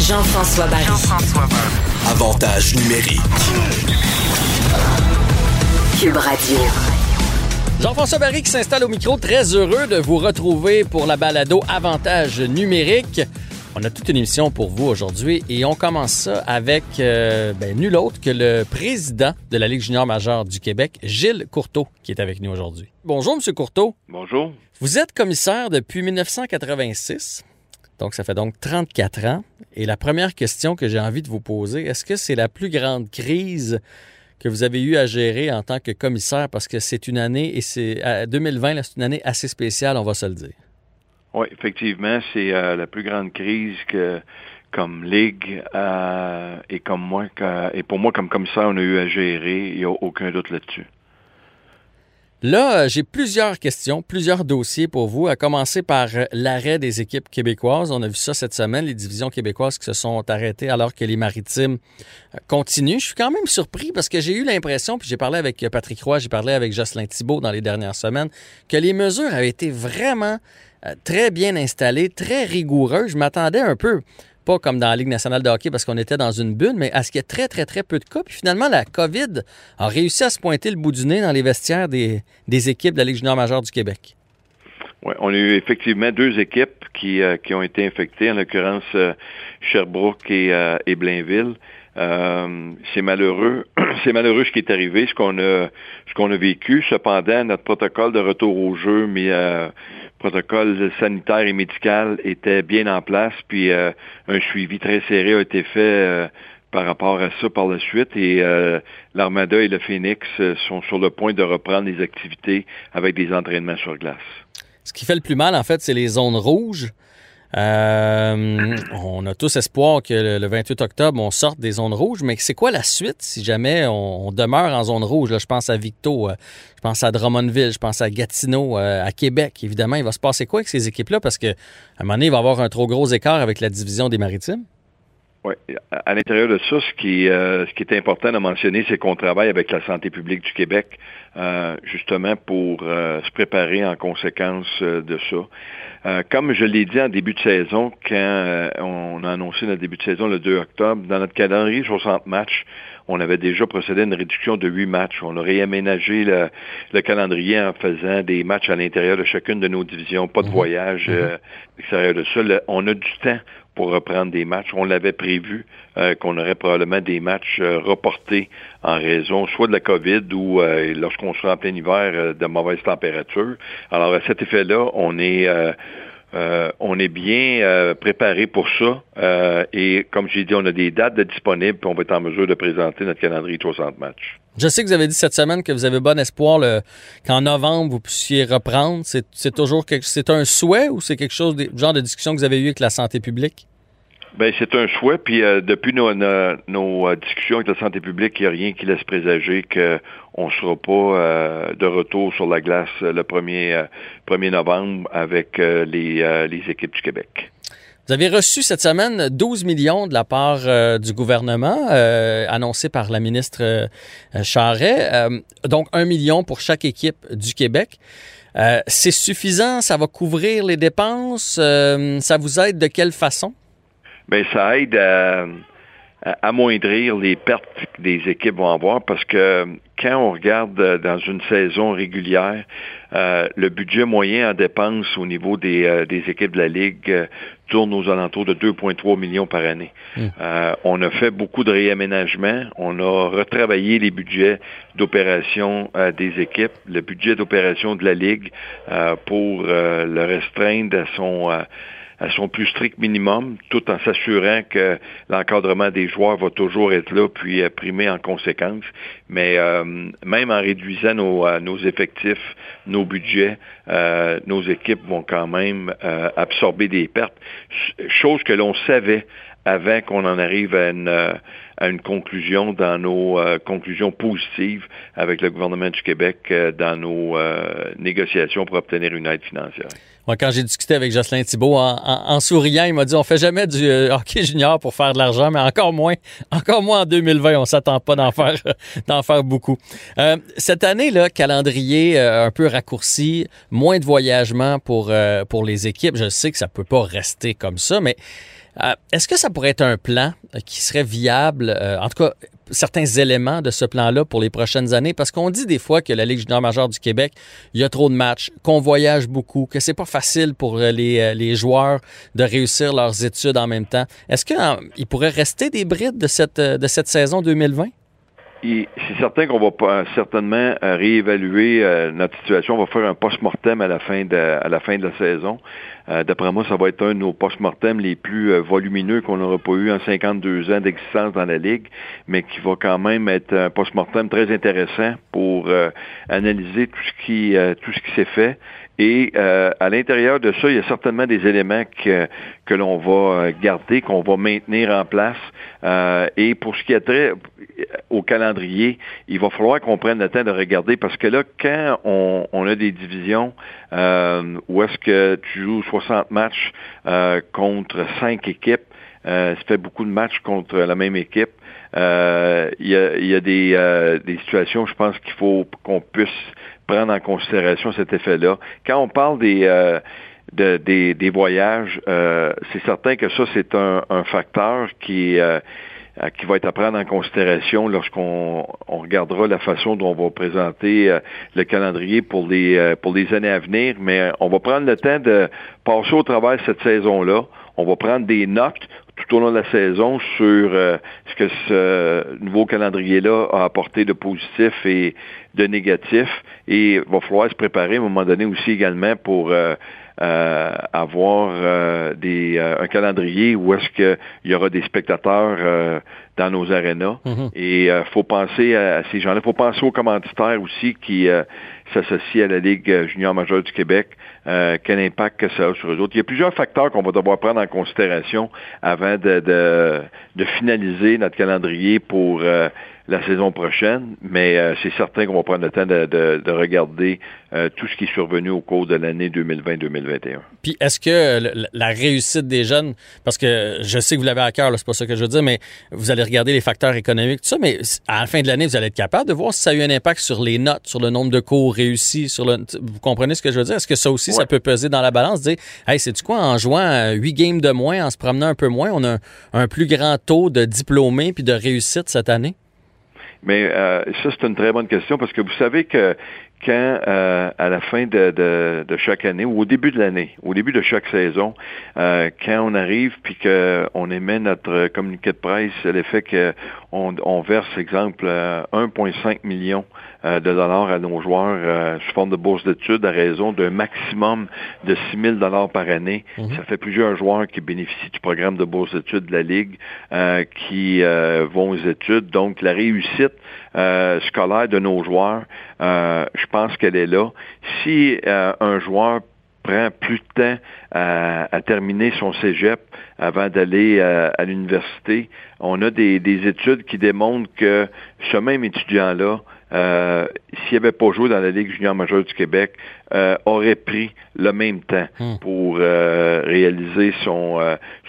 Jean-François Barry. Avantage numérique. Cube Radio. Jean-François Barry qui s'installe au micro, très heureux de vous retrouver pour la balado Avantage numérique. On a toute une émission pour vous aujourd'hui et on commence ça avec euh, ben, nul autre que le président de la Ligue junior majeure du Québec, Gilles Courteau, qui est avec nous aujourd'hui. Bonjour, Monsieur Courteau. Bonjour. Vous êtes commissaire depuis 1986. Donc, ça fait donc 34 ans. Et la première question que j'ai envie de vous poser, est-ce que c'est la plus grande crise que vous avez eu à gérer en tant que commissaire? Parce que c'est une année, et c'est 2020, c'est une année assez spéciale, on va se le dire. Oui, effectivement, c'est euh, la plus grande crise que comme Ligue euh, et comme moi et pour moi comme commissaire, on a eu à gérer. Il n'y a aucun doute là-dessus. Là, j'ai plusieurs questions, plusieurs dossiers pour vous, à commencer par l'arrêt des équipes québécoises. On a vu ça cette semaine, les divisions québécoises qui se sont arrêtées alors que les maritimes continuent. Je suis quand même surpris parce que j'ai eu l'impression, puis j'ai parlé avec Patrick Roy, j'ai parlé avec Jocelyn Thibault dans les dernières semaines, que les mesures avaient été vraiment très bien installées, très rigoureuses. Je m'attendais un peu pas comme dans la Ligue nationale de hockey parce qu'on était dans une bulle, mais à ce qu'il y ait très, très, très peu de cas. Puis finalement, la COVID a réussi à se pointer le bout du nez dans les vestiaires des, des équipes de la Ligue junior majeure du Québec. Oui, on a eu effectivement deux équipes qui, euh, qui ont été infectées, en l'occurrence euh, Sherbrooke et, euh, et Blainville. c'est malheureux, c'est malheureux ce qui est arrivé, ce qu'on a, ce qu'on a vécu. Cependant, notre protocole de retour au jeu, mais protocole sanitaire et médical était bien en place, puis euh, un suivi très serré a été fait euh, par rapport à ça par la suite. Et euh, l'Armada et le Phoenix sont sur le point de reprendre les activités avec des entraînements sur glace. Ce qui fait le plus mal, en fait, c'est les zones rouges. Euh, on a tous espoir que le 28 octobre, on sorte des zones rouges, mais c'est quoi la suite si jamais on, demeure en zone rouge? Là, je pense à Victo, euh, je pense à Drummondville, je pense à Gatineau, euh, à Québec. Évidemment, il va se passer quoi avec ces équipes-là? Parce qu'à un moment donné, il va y avoir un trop gros écart avec la division des maritimes. Oui. À l'intérieur de ça, ce qui, ce qui est important de mentionner, c'est qu'on travaille avec la santé publique du Québec, justement pour se préparer en conséquence de ça. Euh, comme je l'ai dit en début de saison, quand euh, on a annoncé notre début de saison le 2 octobre, dans notre calendrier 60 matchs, on avait déjà procédé à une réduction de 8 matchs. On a réaménagé le, calendrier en faisant des matchs à l'intérieur de chacune de nos divisions, pas de mhm. voyage mhm. euh, extérieur de ça. on a du temps pour reprendre des matchs. On l'avait prévu euh, qu'on aurait probablement des matchs euh, reportés en raison soit de la COVID ou euh, lorsqu'on sera en plein hiver de mauvaises températures. Alors à cet effet-là, on est on est bien préparé pour ça. et comme j'ai dit, on a des dates de disponibles, puis on va être en mesure de présenter notre calendrier de 60 matchs. Je sais que vous avez dit cette semaine que vous avez bon espoir qu'en novembre, vous puissiez reprendre. C'est toujours quelque, un souhait ou c'est quelque chose, genre de discussion que vous avez eu avec la santé publique? Ben c'est un souhait. Puis euh, depuis nos, nos, euh, discussions avec la santé publique, il n'y a rien qui laisse présager qu'on ne sera pas euh, de retour sur la glace le 1er, 1er novembre avec les, les équipes du Québec. Vous avez reçu cette semaine 12 millions de la part du gouvernement, annoncé par la ministre Charret. donc, un million pour chaque équipe du Québec. c'est suffisant? Ça va couvrir les dépenses? ça vous aide de quelle façon? Ben ça aide à, amoindrir les pertes que des équipes vont avoir parce que quand on regarde euh, dans une saison régulière, euh, le budget moyen en dépenses au niveau des, euh, des équipes de la Ligue tourne aux alentours de 2,3 millions par année. Hmm. on a fait beaucoup de réaménagements. On a retravaillé les budgets d'opération des équipes, le budget d'opération de la Ligue pour le restreindre à son à son plus strict minimum, tout en s'assurant que l'encadrement des joueurs va toujours être là, puis primer en conséquence. Mais même en réduisant nos, nos effectifs, nos budgets, nos équipes vont quand même absorber des pertes, chose que l'on savait avant qu'on en arrive à une, euh, à une conclusion dans nos euh, conclusions positives avec le gouvernement du Québec euh, dans nos négociations pour obtenir une aide financière. Moi, quand j'ai discuté avec Jocelyn Thibault, en, souriant, il m'a dit on fait jamais du hockey junior pour faire de l'argent, mais encore moins, encore moins en 2020. On s'attend pas d'en faire, d'en faire beaucoup. cette année, là, calendrier un peu raccourci, moins de voyagement pour pour les équipes. Je sais que ça peut pas rester comme ça, mais euh, est-ce que ça pourrait être un plan euh, qui serait viable, euh, en tout cas certains éléments de ce plan-là pour les prochaines années? Parce qu'on dit des fois que la Ligue junior majeure du Québec, il y a trop de matchs, qu'on voyage beaucoup, que c'est pas facile pour les, les, joueurs de réussir leurs études en même temps. Est-ce qu'il pourrait rester des brides de cette, de cette saison 2020? c'est certain qu'on va certainement réévaluer notre situation. On va faire un post-mortem à à la fin de la saison. Euh, d'après moi, ça va être un de nos post-mortem les plus euh, volumineux qu'on n'aura pas eu en 52 ans d'existence dans la Ligue, mais qui va quand même être un post-mortem très intéressant pour euh, analyser tout ce qui qui s'est fait. Et à l'intérieur de ça, il y a certainement des éléments que, que l'on va garder, qu'on va maintenir en place. et pour ce qui est trait au calendrier, il va falloir qu'on prenne le temps de regarder parce que là, quand on, on a des divisions euh, où est-ce que tu joues 60 matchs euh, contre 5 équipes, euh, ça fait beaucoup de matchs contre la même équipe. Euh, il y, a, y a des, euh, des situations, je pense qu'il faut qu'on puisse prendre en considération cet effet-là. Quand on parle des de, des, des, voyages, c'est certain que ça, c'est un, un facteur qui euh, qui va être à prendre en considération lorsqu'on on regardera la façon dont on va présenter euh, le calendrier pour les euh, pour les années à venir. Mais on va prendre le temps de passer au travers cette saison-là. On va prendre des notes tout au long de la saison sur ce que ce nouveau calendrier-là a apporté de positif et de négatif. Et il va falloir se préparer à un moment donné aussi également pour euh, avoir euh, des, euh, un calendrier où est-ce qu'il y aura des spectateurs dans nos arénas. Mhm. Et il faut penser à, ces gens-là. Il faut penser aux commanditaires aussi qui s'associent à la Ligue junior majeure du Québec. Quel impact que ça a sur eux autres. Il y a plusieurs facteurs qu'on va devoir prendre en considération avant de, de, de finaliser notre calendrier pour la saison prochaine, mais euh, c'est certain qu'on va prendre le temps de, de, regarder euh, tout ce qui est survenu au cours de l'année 2020-2021. Puis est-ce que la réussite des jeunes, parce que je sais que vous l'avez à cœur, c'est pas ça que je veux dire, mais vous allez regarder les facteurs économiques, tout ça, mais à la fin de l'année, vous allez être capable de voir si ça a eu un impact sur les notes, sur le nombre de cours réussis, sur le, vous comprenez ce que je veux dire? Est-ce que ça aussi, ça peut peser dans la balance, dire, hey, c'est du quoi, en jouant huit games de moins, en se promenant un peu moins, on a un plus grand taux de diplômés puis de réussite cette année? Mais euh, ça, c'est une très bonne question parce que vous savez que quand, euh, à la fin de, de, de, chaque année, ou au début de l'année, au début de chaque saison, euh, quand on arrive puis qu'on émet notre communiqué de presse, l'effet qu'on on verse, exemple, 1,5 million de dollars à nos joueurs sous forme de bourse d'études à raison d'un maximum de 6 000 dollars par année. Mhm. Ça fait plusieurs joueurs qui bénéficient du programme de bourse d'études de la Ligue qui vont aux études. Donc, la réussite euh, scolaire de nos joueurs, euh, je pense qu'elle est là. Si euh, un joueur prend plus de temps à, terminer son cégep avant d'aller à l'université, on a des, des, études qui démontrent que ce même étudiant-là euh, s'il n'avait pas joué dans la Ligue junior majeure du Québec, euh, aurait pris le même temps hmm. pour euh, réaliser son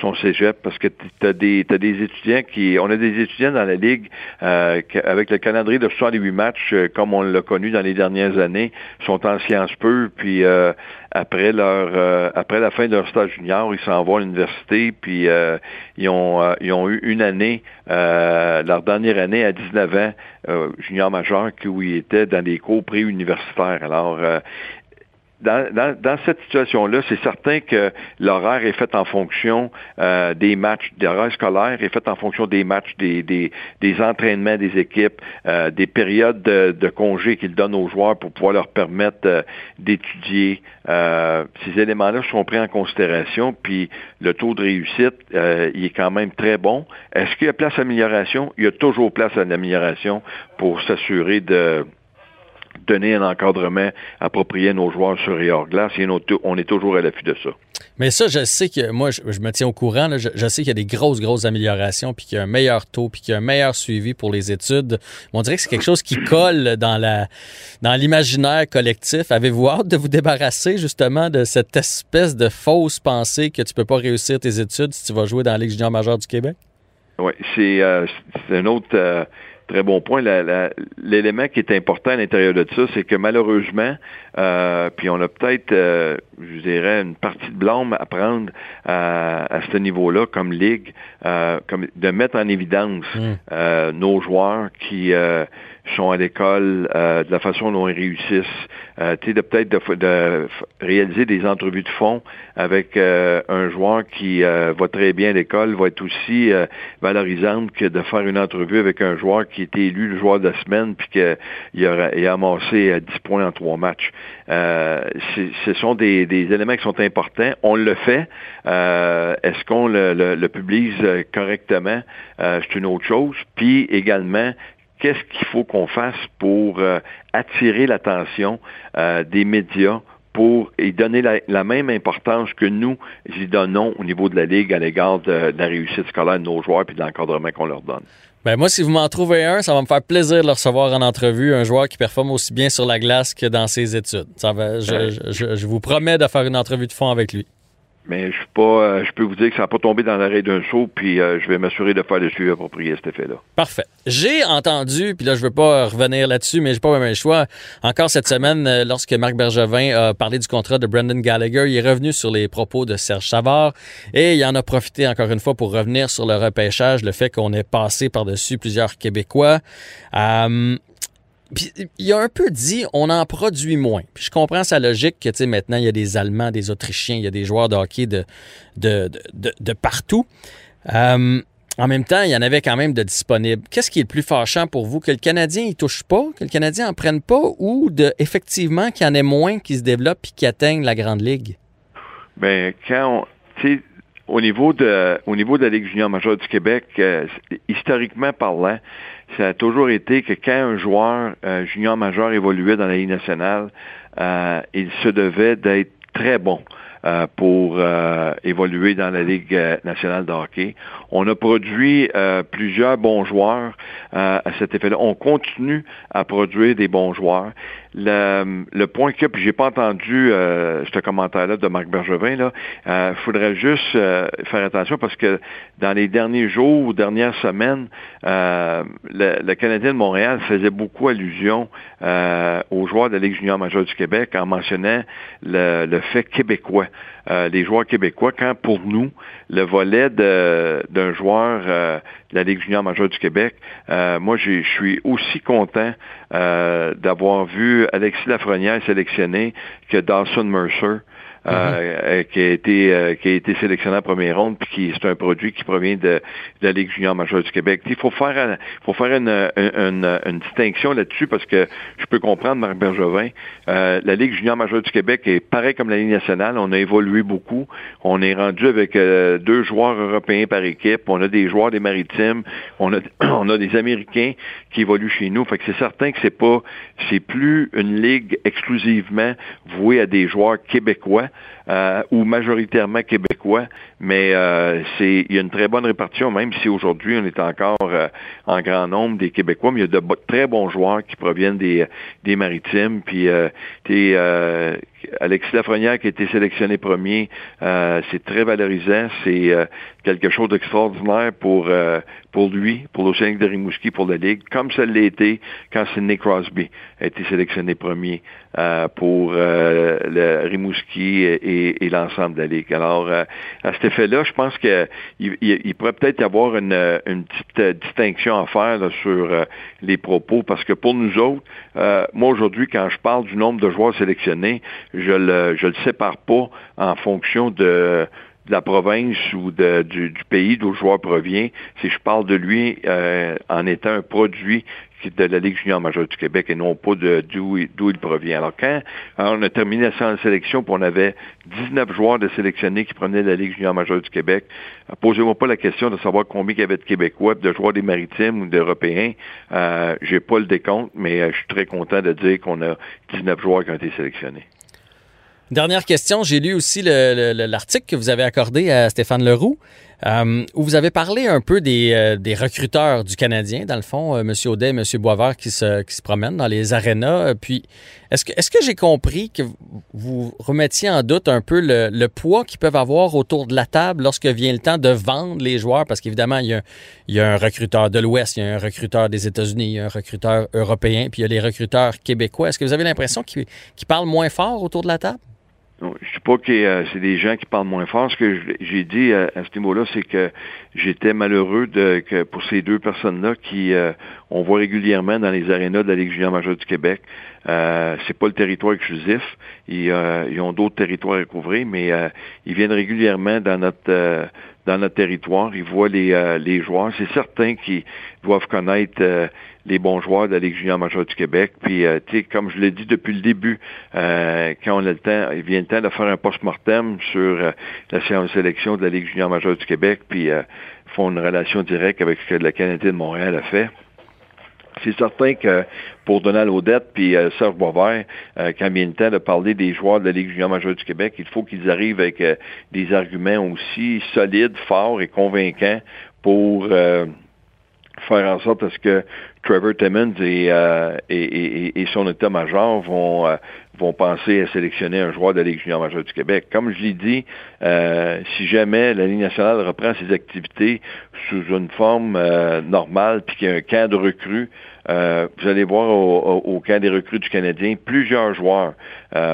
son cégep parce que tu as des t'as des étudiants qui on a des étudiants dans la ligue avec le calendrier de 68 matchs comme on l'a connu dans les dernières années sont en sciences peu puis après leur après la fin de leur stage junior ils s'en vont à l'université puis ils ont ils ont eu une année leur dernière année à 19 ans junior majeur où ils étaient dans des cours préuniversitaires. Alors, euh, dans, cette situation-là, c'est certain que l'horaire est fait en fonction euh, des matchs, l'horaire scolaire est fait en fonction des matchs, des, des, entraînements des équipes, euh, des périodes de, de congés qu'ils donnent aux joueurs pour pouvoir leur permettre euh, d'étudier. ces éléments-là sont pris en considération, puis le taux de réussite, il est quand même très bon. Est-ce qu'il y a place à amélioration? Il y a toujours place à l'amélioration pour s'assurer de donner un encadrement approprié à nos joueurs sur et hors glace. Et on est toujours à l'affût de ça. Mais ça, je sais que moi, je, me tiens au courant. je, sais qu'il y a des grosses, grosses améliorations, puis qu'il y a un meilleur taux, puis qu'il y a un meilleur suivi pour les études. on dirait que c'est quelque chose qui colle dans la dans l'imaginaire collectif. Avez-vous hâte de vous débarrasser justement de cette espèce de fausse pensée que tu peux pas réussir tes études si tu vas jouer dans la Ligue junior majeure du Québec? Oui, c'est euh, un autre. Euh, Très bon point. L'élément qui est important à l'intérieur de ça, c'est que malheureusement, euh, puis on a peut-être, euh, je dirais, une partie de blâme à prendre à, à ce niveau-là comme ligue, euh, comme de mettre en évidence mmh. nos joueurs qui sont à l'école, de la façon dont ils réussissent, euh, de peut-être de, de, réaliser des entrevues de fond avec euh, un joueur qui euh, va très bien à l'école va être aussi euh, valorisante que de faire une entrevue avec un joueur qui était élu le joueur de la semaine puis qu'il a, il a amassé 10 points en trois matchs. ce sont des, des, éléments qui sont importants. On le fait. Est-ce qu'on le, le, le, publie correctement? C'est une autre chose. Puis également, qu'est-ce qu'il faut qu'on fasse pour euh, attirer l'attention euh, des médias pour y donner la, même importance que nous y donnons au niveau de la Ligue à l'égard de, la réussite scolaire de nos joueurs et de l'encadrement qu'on leur donne. Ben moi, si vous m'en trouvez un, ça va me faire plaisir de le recevoir en entrevue, un joueur qui performe aussi bien sur la glace que dans ses études. Ça va, je vous promets de faire une entrevue de fond avec lui. Mais je suis pas, euh, je peux vous dire que ça n'a pas tombé dans l'arrêt d'un saut, puis euh, je vais m'assurer de faire le suivi approprié cet effet-là. Parfait. J'ai entendu, puis là je veux pas revenir là-dessus, mais j'ai pas même le choix. Encore cette semaine, euh, lorsque Marc Bergevin a parlé du contrat de Brendan Gallagher, il est revenu sur les propos de Serge Savard et il en a profité encore une fois pour revenir sur le repêchage, le fait qu'on ait passé par-dessus plusieurs Québécois. Puis il a un peu dit on en produit moins. Puis je comprends sa logique que tu sais maintenant il y a des Allemands, des Autrichiens, il y a des joueurs de hockey de, de, de, de partout. Euh, en même temps, il y en avait quand même de disponibles. Qu'est-ce qui est le plus fâchant pour vous? Que le Canadien ne touche pas, que le Canadien en prenne pas? Ou de effectivement qu'il y en ait moins qui se développent et qui atteignent la Grande Ligue? Bien, quand on, au niveau de au niveau de la Ligue junior majeure du Québec, euh, historiquement parlant, ça a toujours été que quand un joueur euh, junior majeur évoluait dans la Ligue nationale, euh, il se devait d'être très bon. Euh, pour évoluer dans la Ligue nationale de hockey. On a produit plusieurs bons joueurs à cet effet-là. On continue à produire des bons joueurs. Le, le point que, puis j'ai pas entendu euh, ce commentaire-là de Marc Bergevin, là, euh, faudrait juste euh, faire attention parce que dans les derniers jours ou dernières semaines, euh, le, Canadien de Montréal faisait beaucoup allusion aux joueurs de la Ligue junior majeure du Québec en mentionnant le, le fait québécois. les joueurs québécois, quand pour nous, le volet d'un joueur de la Ligue junior majeure du Québec, moi je suis aussi content d'avoir vu Alexis Lafrenière sélectionné que Dawson Mercer. Euh, euh, qui a été euh, qui a été sélectionné en première ronde puis qui c'est un produit qui provient de, de, la Ligue junior majeure du Québec. Il faut faire faut faire une, une, une distinction là-dessus parce que je peux comprendre Marc Bergevin. la Ligue junior majeure du Québec est pareil comme la Ligue nationale. On a évolué beaucoup. On est rendu avec deux joueurs européens par équipe. On a des joueurs des maritimes. On a on a des Américains qui évoluent chez nous. Fait que c'est certain que c'est pas c'est plus une ligue exclusivement vouée à des joueurs québécois euh, ou majoritairement québécois, mais euh, c'est il y a une très bonne répartition, même si aujourd'hui on est encore euh, en grand nombre des Québécois, mais il y a de très bons joueurs qui proviennent des, maritimes, puis Alexis Lafrenière qui a été sélectionné premier, c'est très valorisant, c'est quelque chose d'extraordinaire pour pour lui, pour l'Océanique de Rimouski, pour la Ligue, comme ça l'a été quand Sidney Crosby a été sélectionné premier pour le Rimouski et, et l'ensemble de la Ligue. Alors, à cet effet-là, je pense qu'il il, pourrait peut-être y avoir une, une petite euh, distinction à faire sur euh, les propos, parce que pour nous autres, euh, moi aujourd'hui, quand je parle du nombre de joueurs sélectionnés, je le, je le sépare pas en fonction de de la province ou de, du, pays d'où le joueur provient, si je parle de lui euh, en étant un produit de la Ligue junior majeure du Québec et non pas d'où il provient. Alors quand on a terminé la sélection, puis on avait 19 joueurs de sélectionnés qui prenaient la Ligue junior majeure du Québec, euh, posez-moi pas la question de savoir combien il y avait de Québécois, de joueurs des Maritimes ou d'Européens. Euh, J'ai pas le décompte, mais euh, je suis très content de dire qu'on a 19 joueurs qui ont été sélectionnés. Dernière question, j'ai lu aussi l'article que vous avez accordé à Stéphane Leroux, euh, où vous avez parlé un peu des, euh, recruteurs du Canadien, dans le fond, euh, M. Audet et M. Boisvert qui se, promènent dans les arénas. Puis, est-ce que, j'ai compris que vous remettiez en doute un peu le, poids qu'ils peuvent avoir autour de la table lorsque vient le temps de vendre les joueurs? Parce qu'évidemment, il, y a un recruteur de l'Ouest, il y a un recruteur des États-Unis, il y a un recruteur européen, puis il y a les recruteurs québécois. Est-ce que vous avez l'impression qu'ils parlent moins fort autour de la table? Je ne sais pas que euh, c'est des gens qui parlent moins fort. Ce que j'ai dit à, ce niveau-là, c'est que j'étais malheureux de, que pour ces deux personnes-là qui euh, on voit régulièrement dans les arénas de la Ligue junior majeure du Québec. Euh, c'est pas le territoire exclusif. Ils, euh, ils ont d'autres territoires à couvrir, mais ils viennent régulièrement dans notre dans notre territoire. Ils voient les, les joueurs. C'est certain qu'ils doivent connaître les bons joueurs de la Ligue junior majeure du Québec. Puis, euh, tu sais, comme je l'ai dit depuis le début, euh, quand on a le temps, il vient le temps de faire un post-mortem sur euh, la séance sélection de la Ligue junior majeure du Québec, puis font une relation directe avec ce que la Canadien de Montréal a fait. C'est certain que pour Donald Odette puis Serge Boisvert, quand vient le temps de parler des joueurs de la Ligue junior majeure du Québec, il faut qu'ils arrivent avec des arguments aussi solides, forts et convaincants pour faire en sorte à ce que Trevor Timmons euh, et, et, et, son état-major vont, euh, vont penser à sélectionner un joueur de la Ligue junior majeure du Québec. Comme je l'ai dit, euh, si jamais la Ligue nationale reprend ses activités sous une forme normale, puis qu'il y a un camp de recrues, vous allez voir au, au, camp des recrues du Canadien plusieurs joueurs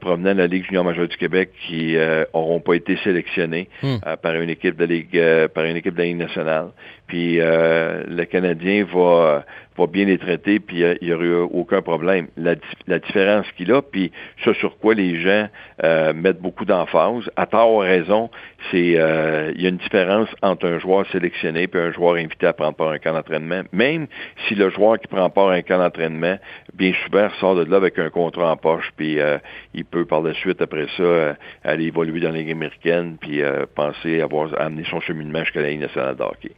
provenant de la Ligue junior majeure du Québec qui n'auront pas été sélectionnés hmm. par une équipe de Ligue par une équipe de la Ligue nationale. Puis le Canadien va bien les traiter, puis il n'y aurait aucun problème. La, différence qu'il a, puis ce sur quoi les gens euh, mettent beaucoup d'emphase, à tort ou raison, c'est euh, il y a une différence entre un joueur sélectionné et un joueur invité à prendre part à un camp d'entraînement. Même si le joueur qui prend part à un camp d'entraînement, bien souvent, sort de là avec un contrat en poche, puis euh, il peut par la suite, après ça, aller évoluer dans la Ligue américaine, puis penser avoir amené son cheminement jusqu'à la Ligue nationale de hockey.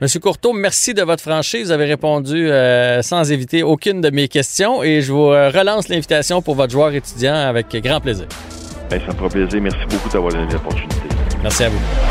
Monsieur Courteau, merci de votre franchise. Vous avez répondu euh, sans éviter aucune de mes questions et je vous euh, relance l'invitation pour votre joueur étudiant avec grand plaisir. Bien, ça me fera plaisir. Merci beaucoup d'avoir donné l'opportunité. Merci à vous.